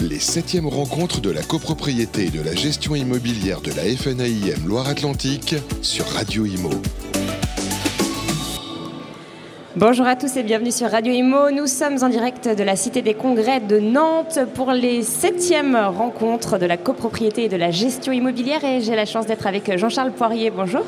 Les septièmes rencontres de la copropriété et de la gestion immobilière de la FNAIM Loire-Atlantique sur Radio Imo. Bonjour à tous et bienvenue sur Radio Imo. Nous sommes en direct de la Cité des Congrès de Nantes pour les septièmes rencontres de la copropriété et de la gestion immobilière et j'ai la chance d'être avec Jean-Charles Poirier. Bonjour.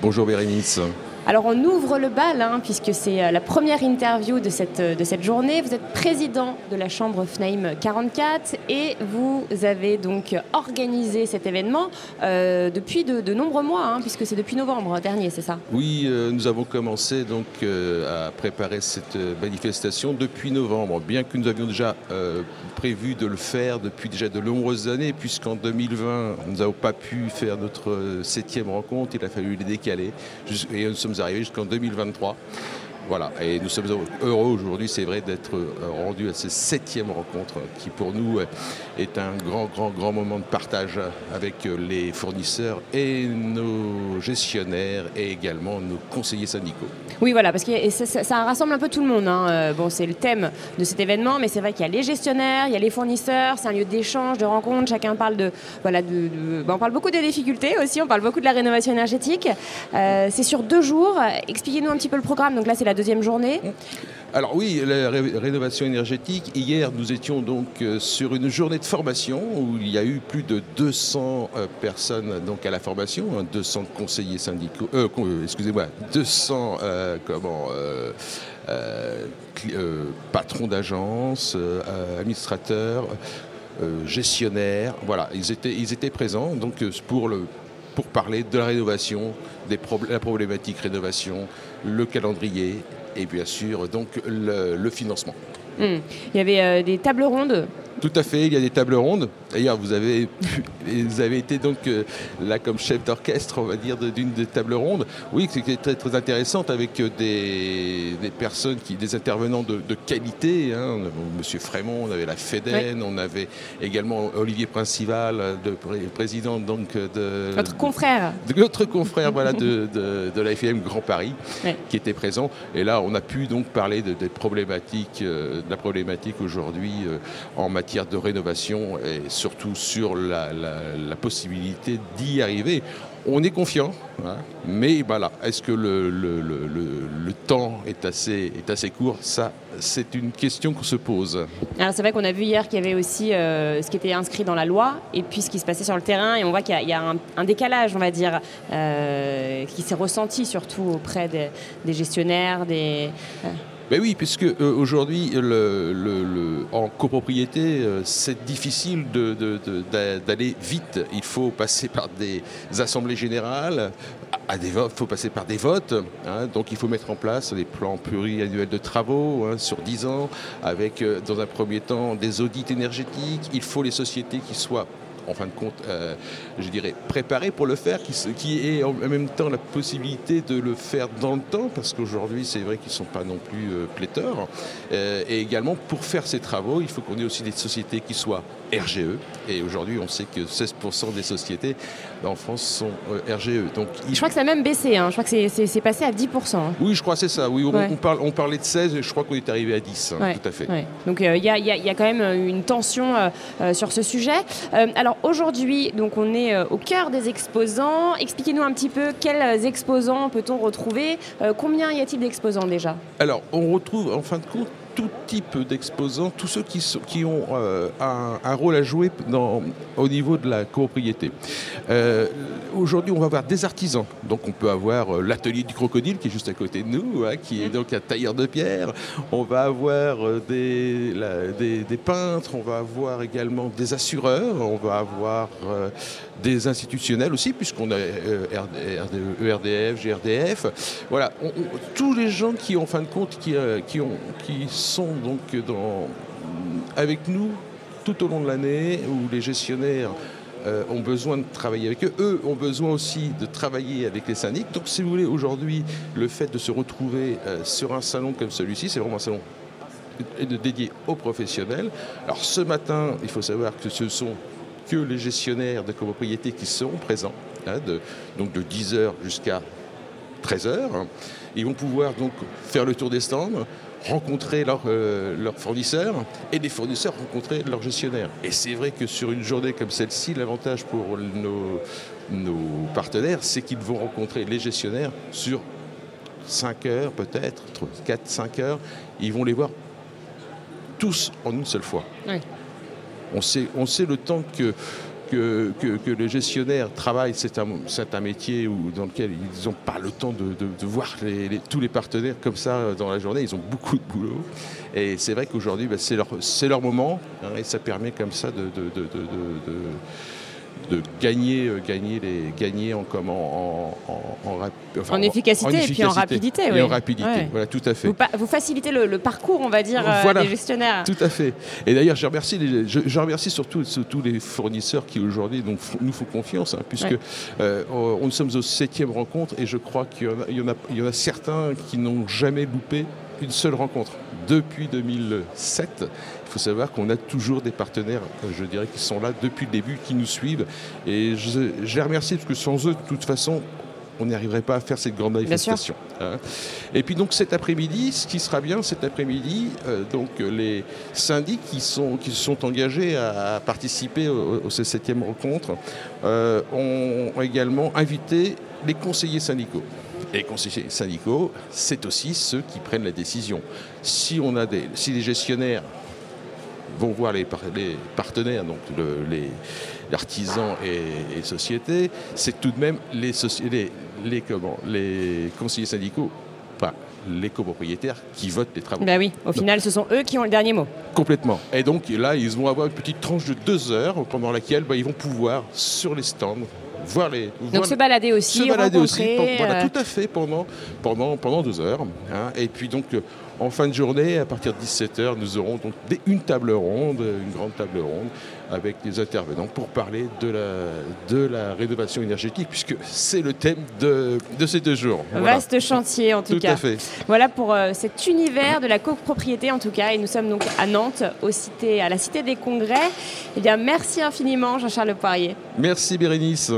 Bonjour Bérénice. Alors on ouvre le bal, hein, puisque c'est euh, la première interview de cette, euh, de cette journée. Vous êtes président de la Chambre FNAIM 44 et vous avez donc organisé cet événement euh, depuis de, nombreux mois, hein, puisque c'est depuis novembre dernier, c'est ça? Oui, nous avons commencé donc à préparer cette manifestation depuis novembre, bien que nous avions déjà prévu de le faire depuis déjà de nombreuses années, puisqu'en 2020, nous n'avons pas pu faire notre septième rencontre, il a fallu les décaler. Et nous sommes arriver jusqu'en 2023. Voilà, et nous sommes heureux aujourd'hui, c'est vrai, d'être euh, rendus à cette septième rencontre qui pour nous est un grand, grand, grand moment de partage avec euh, les fournisseurs et nos gestionnaires et également nos conseillers syndicaux. Oui, voilà, parce que ça, rassemble un peu tout le monde. Hein. Euh, bon, c'est le thème de cet événement, mais c'est vrai qu'il y a les gestionnaires, il y a les fournisseurs, c'est un lieu d'échange, de rencontre. Chacun parle de, voilà, de, on parle beaucoup des difficultés aussi, on parle beaucoup de la rénovation énergétique. c'est sur deux jours. Expliquez-nous un petit peu le programme. Donc là, c'est la deuxième journée. Alors oui, la rénovation énergétique. Hier, nous étions donc euh, sur une journée de formation où il y a eu plus de 200 euh, personnes donc à la formation, 200 hein, conseillers syndicaux, euh, excusez-moi, 200 comment patrons d'agence, administrateurs, gestionnaires. Voilà, ils étaient, ils étaient présents donc pour le pour parler de la rénovation, des la problématique rénovation, le calendrier et bien sûr donc le, financement. Hmm. Il y avait euh, des tables rondes tout à fait, il y a des tables rondes. D'ailleurs, vous avez, vous avez été donc euh, là comme chef d'orchestre, on va dire, d'une des tables rondes. Oui, c'était très, très intéressante avec euh, des, personnes, qui, des intervenants de, qualité. Hein. Monsieur Frémont, on avait la FEDEN, on avait également Olivier Principal, le président donc de... Notre confrère. De notre confrère, voilà, de, de, la FM Grand Paris, qui était présent. Et là, on a pu donc parler de, des problématiques, euh, de la problématique aujourd'hui en matière de rénovation et surtout sur la, possibilité d'y arriver. On est confiant, hein, mais voilà, est-ce que le, temps est assez, est assez court? Ça, c'est une question qu'on se pose. Alors c'est vrai qu'on a vu hier qu'il y avait aussi euh, ce qui était inscrit dans la loi et puis ce qui se passait sur le terrain, et on voit qu'il y a, un, décalage, on va dire, euh, qui s'est ressenti surtout auprès des, gestionnaires, des... Euh, ben oui, puisque euh, aujourd'hui, en copropriété, euh, c'est difficile d'aller vite. Il faut passer par des assemblées générales, à des votes, il faut passer par des votes. Hein. donc il faut mettre en place des plans pluriannuels de travaux hein, sur 10 ans, avec euh, dans un premier temps des audits énergétiques. Il faut les sociétés qui soient en fin de compte, euh, je dirais, préparé pour le faire, qui, qui ait en même temps la possibilité de le faire dans le temps, parce qu'aujourd'hui, c'est vrai qu'ils ne sont pas non plus euh, pléthores. Euh, et également, pour faire ces travaux, il faut qu'on ait aussi des sociétés qui soient RGE. Et aujourd'hui, on sait que 16% des sociétés en France sont RGE. Donc, Je crois que ça a même baissé. Hein. Je crois que c'est passé à 10%. Hein. Oui, je crois que c'est ça. Oui, on, parle, on, parlait de 16 et je crois qu'on est arrivé à 10. Hein, tout à fait. Donc il y, y, a quand même une tension sur ce sujet. alors, aujourd'hui, donc on est euh, au cœur des exposants. Expliquez-nous un petit peu quels exposants peut-on retrouver? Euh, combien y a-t-il d'exposants déjà? Alors, on retrouve en fin de compte tout type d'exposants, tous ceux qui, qui ont euh, un, rôle à jouer dans, au niveau de la copropriété. Euh, aujourd'hui, on va avoir des artisans. Donc, on peut avoir euh, l'atelier du crocodile qui est juste à côté de nous, hein, qui est donc un tailleur de pierre. On va avoir des, des, peintres, on va avoir également des assureurs, on va avoir des institutionnels aussi, puisqu'on a ERDF, GRDF. Voilà, tous les gens qui, en fin de compte, qui, qui, ont, qui sont donc avec nous tout au long de l'année, où les gestionnaires euh, ont besoin de travailler avec eux. Eux ont besoin aussi de travailler avec les syndics. Donc, si vous voulez, aujourd'hui, le fait de se retrouver euh, sur un salon comme celui-ci, c'est vraiment un salon dédié aux professionnels. Alors, ce matin, il faut savoir que ce sont que les gestionnaires de copropriété qui seront présents, hein, de, donc de 10h jusqu'à 13h. Ils vont pouvoir donc faire le tour des stands, rencontrer leurs leur fournisseurs et les fournisseurs rencontrer leurs gestionnaires. Et c'est vrai que sur une journée comme celle-ci, l'avantage pour nos, nos partenaires, c'est qu'ils vont rencontrer les gestionnaires sur 5 heures peut-être, 4-5 heures. Ils vont les voir tous en une seule fois. On, sait, on sait le temps que, que, les gestionnaires travaillent, c'est un, métier où, dans lequel ils n'ont pas le temps de, voir tous les partenaires comme ça dans la journée. Ils ont beaucoup de boulot. Et c'est vrai qu'aujourd'hui, bah, c'est leur, moment. Hein, et ça permet comme ça de gagner, euh, gagner, les, gagner en, comment, en, en, efficacité, et puis en rapidité. Et en rapidité, voilà, tout à fait. Vous, facilitez le, parcour, on va dire, euh, des gestionnaires. Tout à fait. Et d'ailleurs, je remercie, je, remercie surtout, surtout les fournisseurs qui aujourd'hui nous font confiance, hein, puisque euh, nous sommes aux septième rencontre et je crois qu'il y, en a, il y en a certains qui n'ont jamais loupé une seule rencontre. Depuis 2007, il faut savoir qu'on a toujours des partenaires, je dirais, qui sont là depuis le début, qui nous suivent. Et je, les remercie parce que sans eux, de toute façon, on n'y arriverait pas à faire cette grande manifestation. Hein. Et puis donc cet après-midi, ce qui sera bien cet après-midi, euh, donc les syndics qui, sont, qui se sont engagés à participer au, au 7e rencontre euh, ont également invité les conseillers syndicaux. Et les conseillers syndicaux, c'est aussi ceux qui prennent la décision. Si, on a des, si les gestionnaires vont voir les, partenaires, donc les, artisans et, sociétés, c'est tout de même les, les, les, comment, les conseillers syndicaux, enfin les copropriétaires qui votent les travaux. Ben oui, au final, ce sont eux qui ont le dernier mot. Complètement. Et donc là, ils vont avoir une petite tranche de deux heures pendant laquelle ben, ils vont pouvoir, sur les stands, voir les. Donc se balader aussi, se balader aussi, voilà, euh, tout à fait pendant pendant pendant deux heures. Hein. et puis donc euh, en fin de journée, à partir de 17h, nous aurons donc une table ronde, une grande table ronde, avec des intervenants pour parler de la, de la rénovation énergétique, puisque c'est le thème de, de, ces deux jours. Vaste chantier en tout, cas. À fait. Voilà pour euh, cet univers de la copropriété en tout cas. Et nous sommes donc à Nantes, au cité, à la Cité des Congrès. Eh bien, merci infiniment Jean-Charles Poirier. Merci Bérénice.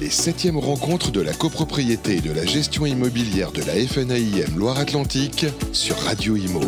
Les septièmes rencontres de la copropriété et de la gestion immobilière de la FNAIM Loire-Atlantique sur Radio Imo.